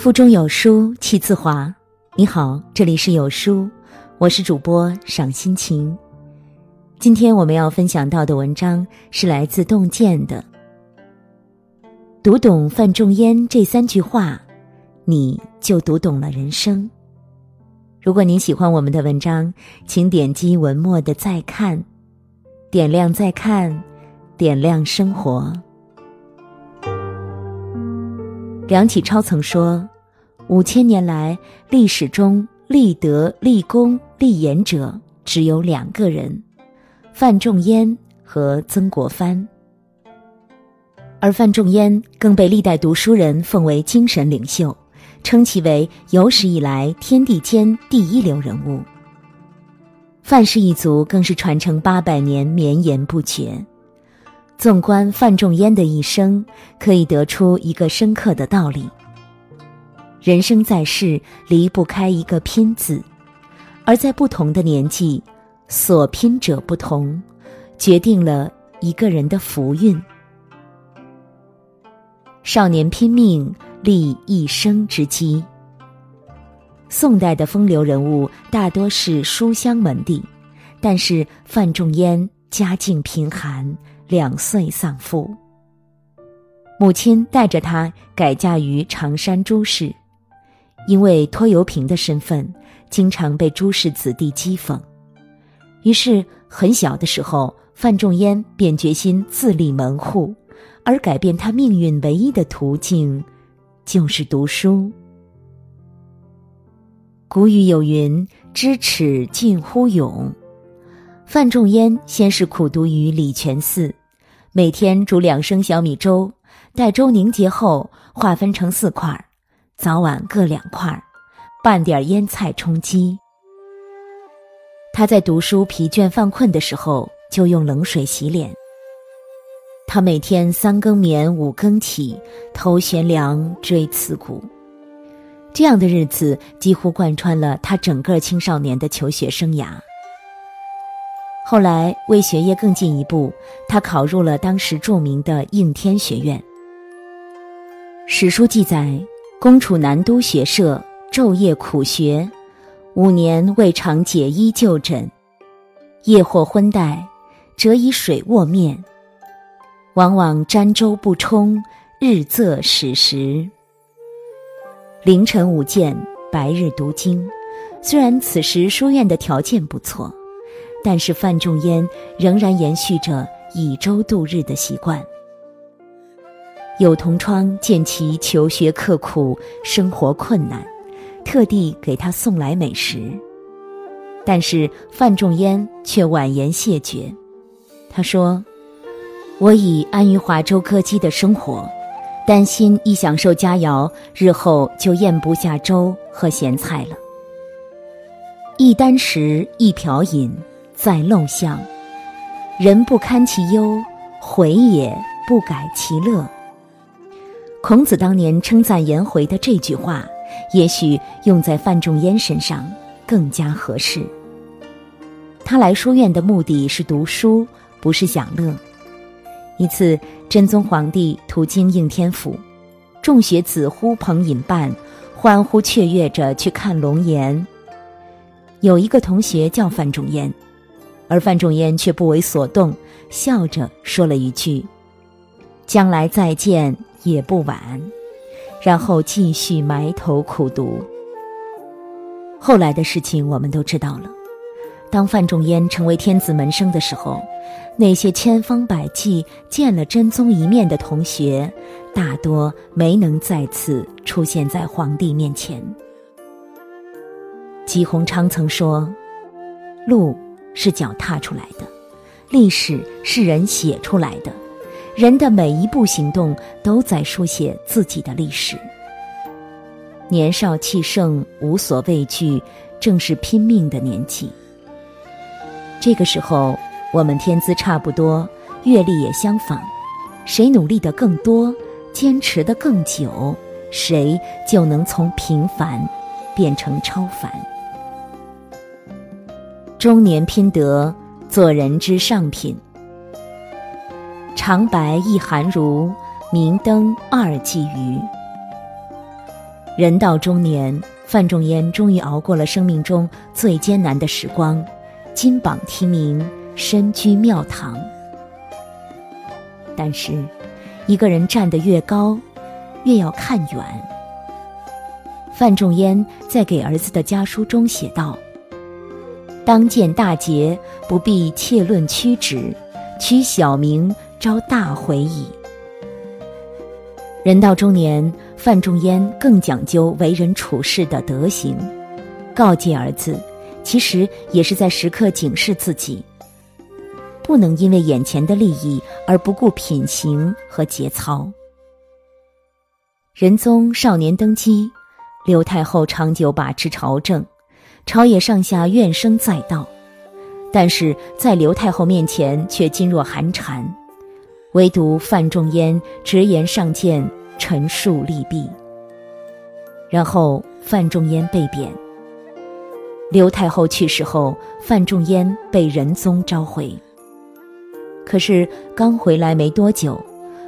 腹中有书气自华。你好，这里是有书，我是主播赏心情。今天我们要分享到的文章是来自洞见的。读懂范仲淹这三句话，你就读懂了人生。如果您喜欢我们的文章，请点击文末的再看，点亮再看，点亮生活。梁启超曾说：“五千年来，历史中立德、立功、立言者只有两个人，范仲淹和曾国藩。而范仲淹更被历代读书人奉为精神领袖，称其为有史以来天地间第一流人物。范氏一族更是传承八百年，绵延不绝。”纵观范仲淹的一生，可以得出一个深刻的道理：人生在世离不开一个“拼”字，而在不同的年纪，所拼者不同，决定了一个人的福运。少年拼命，立一生之基。宋代的风流人物大多是书香门第，但是范仲淹家境贫寒。两岁丧父，母亲带着他改嫁于常山朱氏，因为拖油瓶的身份，经常被朱氏子弟讥讽。于是很小的时候，范仲淹便决心自立门户，而改变他命运唯一的途径，就是读书。古语有云：“知耻近乎勇。”范仲淹先是苦读于礼泉寺。每天煮两升小米粥，待粥凝结后，划分成四块儿，早晚各两块儿，拌点腌菜充饥。他在读书疲倦犯困的时候，就用冷水洗脸。他每天三更眠五更起，头悬梁锥刺股，这样的日子几乎贯穿了他整个青少年的求学生涯。后来为学业更进一步，他考入了当时著名的应天学院。史书记载，公处南都学社，昼夜苦学，五年未尝解衣就枕，夜或昏带，则以水卧面，往往沾粥不冲，日仄始食。凌晨舞剑，白日读经。虽然此时书院的条件不错。但是范仲淹仍然延续着以粥度日的习惯。有同窗见其求学刻苦，生活困难，特地给他送来美食。但是范仲淹却婉言谢绝。他说：“我已安于华州歌姬的生活，担心一享受佳肴，日后就咽不下粥和咸菜了。一箪食，一瓢饮。”在陋巷，人不堪其忧，回也不改其乐。孔子当年称赞颜回的这句话，也许用在范仲淹身上更加合适。他来书院的目的是读书，不是享乐。一次，真宗皇帝途经应天府，众学子呼朋引伴，欢呼雀跃着去看龙颜。有一个同学叫范仲淹。而范仲淹却不为所动，笑着说了一句：“将来再见也不晚。”然后继续埋头苦读。后来的事情我们都知道了。当范仲淹成为天子门生的时候，那些千方百计见了真宗一面的同学，大多没能再次出现在皇帝面前。吉鸿昌曾说：“路。”是脚踏出来的，历史是人写出来的，人的每一步行动都在书写自己的历史。年少气盛，无所畏惧，正是拼命的年纪。这个时候，我们天资差不多，阅历也相仿，谁努力的更多，坚持的更久，谁就能从平凡变成超凡。中年拼得做人之上品，长白一寒如，明灯二霁余。人到中年，范仲淹终于熬过了生命中最艰难的时光，金榜题名，身居庙堂。但是，一个人站得越高，越要看远。范仲淹在给儿子的家书中写道：“当见大节，不必切论曲直，取小名招大回矣。”人到中年，范仲淹更讲究为人处事的德行，告诫儿子，其实也是在时刻警示自己，不能因为眼前的利益而不顾品行和节操。仁宗少年登基，刘太后长久把持朝政，朝野上下怨声载道，但是在刘太后面前却噤若寒蝉。唯独范仲淹直言上谏，陈述利弊。然后范仲淹被贬。刘太后去世后，范仲淹被仁宗召回。可是刚回来没多久，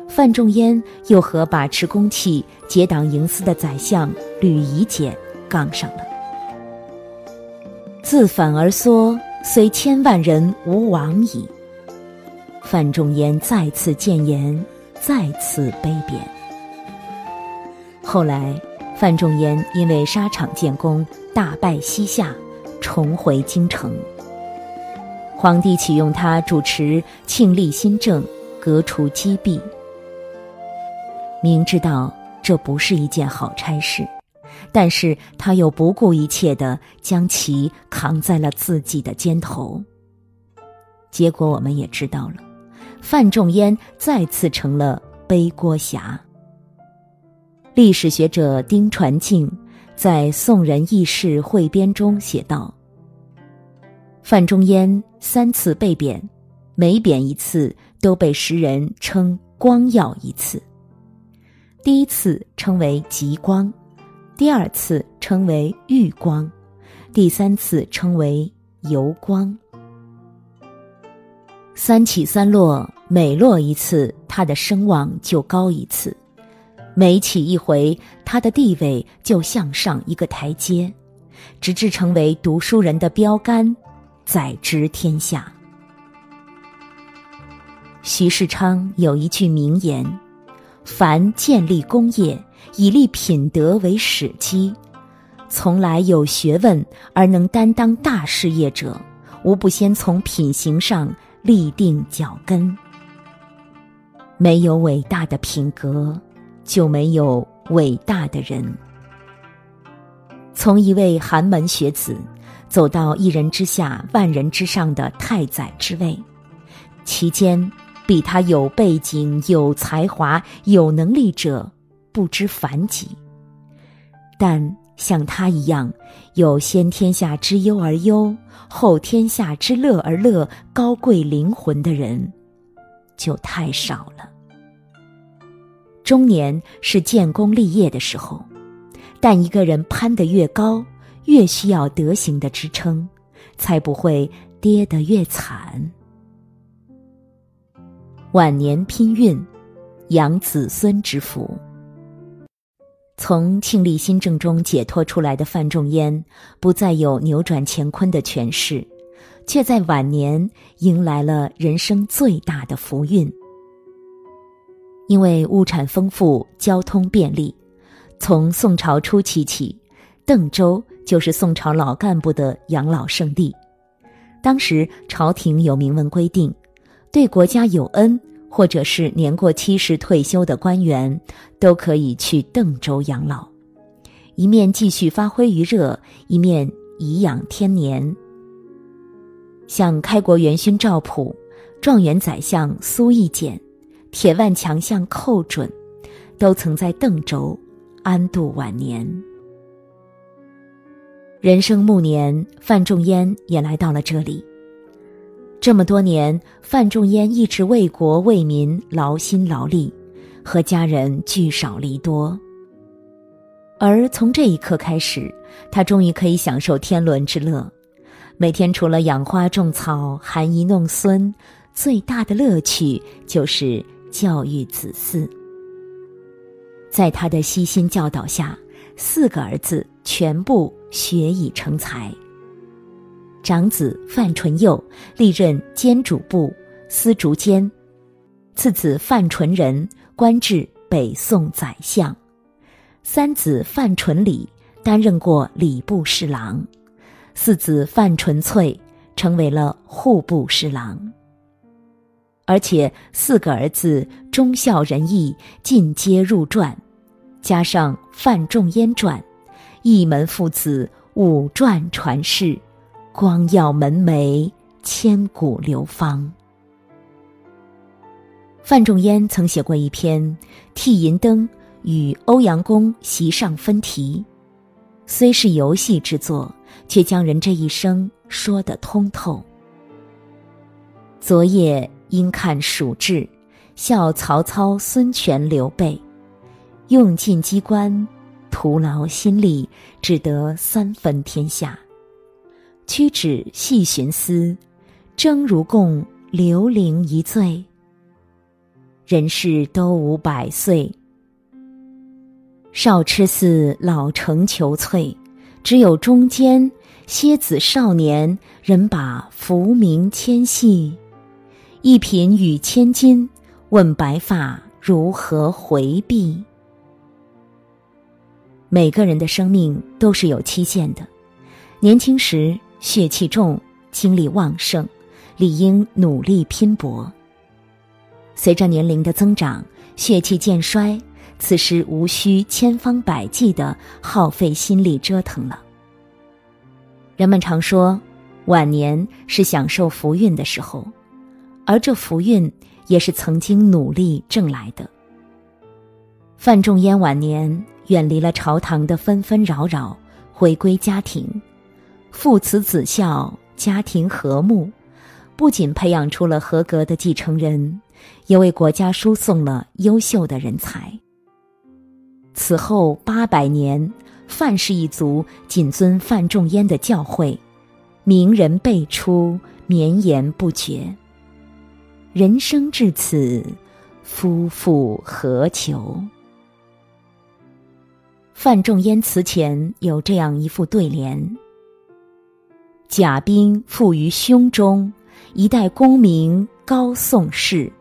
范仲淹又和把持公器、结党营私的宰相吕夷简杠上了。自反而缩，虽千万人吾往矣。范仲淹再次谏言，再次卑贬。后来，范仲淹因为沙场建功，大败西夏，重回京城。皇帝启用他主持庆历新政，革除积弊。明知道这不是一件好差事，但是他又不顾一切的将其扛在了自己的肩头。结果我们也知道了。范仲淹再次成了背锅侠。历史学者丁传庆在《宋人轶事汇编》中写道：“范仲淹三次被贬，每贬一次都被时人称光耀一次。第一次称为极光，第二次称为玉光，第三次称为油光。”三起三落，每落一次，他的声望就高一次；每起一回，他的地位就向上一个台阶，直至成为读书人的标杆，载之天下。徐世昌有一句名言：“凡建立功业，以立品德为始基，从来有学问而能担当大事业者，无不先从品行上。”立定脚跟。没有伟大的品格，就没有伟大的人。从一位寒门学子，走到一人之下、万人之上的太宰之位，其间比他有背景、有才华、有能力者不知凡几。但像他一样，有先天下之忧而忧。后天下之乐而乐，高贵灵魂的人，就太少了。中年是建功立业的时候，但一个人攀得越高，越需要德行的支撑，才不会跌得越惨。晚年拼运，养子孙之福。从庆历新政中解脱出来的范仲淹，不再有扭转乾坤的权势，却在晚年迎来了人生最大的福运。因为物产丰富，交通便利，从宋朝初期起，邓州就是宋朝老干部的养老圣地。当时朝廷有明文规定，对国家有恩。或者是年过七十退休的官员，都可以去邓州养老，一面继续发挥余热，一面颐养天年。像开国元勋赵普、状元宰相苏轶简、铁腕强项寇准，都曾在邓州安度晚年。人生暮年，范仲淹也来到了这里。这么多年，范仲淹一直为国为民劳心劳力，和家人聚少离多。而从这一刻开始，他终于可以享受天伦之乐。每天除了养花种草、含饴弄孙，最大的乐趣就是教育子嗣。在他的悉心教导下，四个儿子全部学以成才。长子范纯佑历任监主簿、司竹监，次子范纯仁官至北宋宰相，三子范纯礼担任过礼部侍郎，四子范纯粹成为了户部侍郎。而且四个儿子忠孝仁义尽皆入传，加上范仲淹传，一门父子五传传世，光耀门楣，千古流芳。范仲淹曾写过一篇《替银灯与欧阳公席上分题》，虽是游戏之作，却将人这一生说得通透。昨夜。因看蜀志，笑曹操、孙权、刘备，用尽机关，徒劳心力，只得三分天下。屈指细寻思，争如共，刘伶一醉。人世都无百岁，少痴似老成求翠，只有中间蝎子少年，人把浮名牵系。一品与千金，问白发如何回避？每个人的生命都是有期限的，年轻时血气重，精力旺盛，理应努力拼搏。随着年龄的增长，血气渐衰，此时无需千方百计的耗费心力折腾了。人们常说，晚年是享受福运的时候。而这福运也是曾经努力挣来的。范仲淹晚年远离了朝堂的纷纷扰扰，回归家庭，父慈子孝，家庭和睦，不仅培养出了合格的继承人，也为国家输送了优秀的人才。此后八百年，范氏一族谨遵范仲淹的教诲，名人辈出，绵延不绝。人生至此，夫复何求？范仲淹祠前有这样一副对联：“甲兵负于胸中，一代功名高宋氏。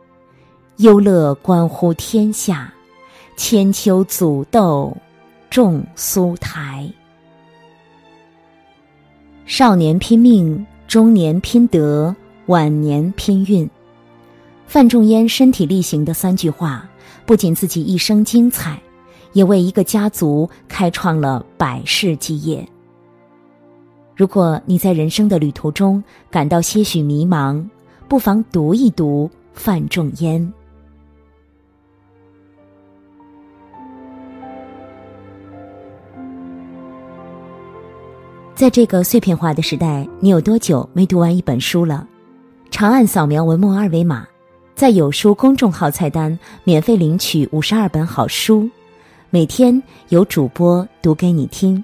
忧乐关乎天下，千秋祖斗重苏台。少年拼命，中年拼德，晚年拼运。”范仲淹身体力行的三句话，不仅自己一生精彩，也为一个家族开创了百世基业。如果你在人生的旅途中感到些许迷茫，不妨读一读范仲淹。在这个碎片化的时代，你有多久没读完一本书了？长按扫描文末二维码。在有书公众号菜单免费领取五十二本好书，每天有主播读给你听。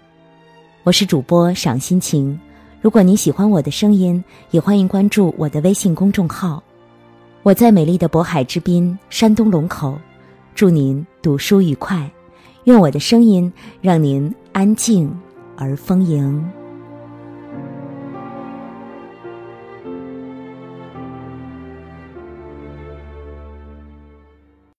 我是主播赏心情。如果您喜欢我的声音，也欢迎关注我的微信公众号。我在美丽的渤海之滨，山东龙口。祝您读书愉快，用我的声音让您安静而丰盈。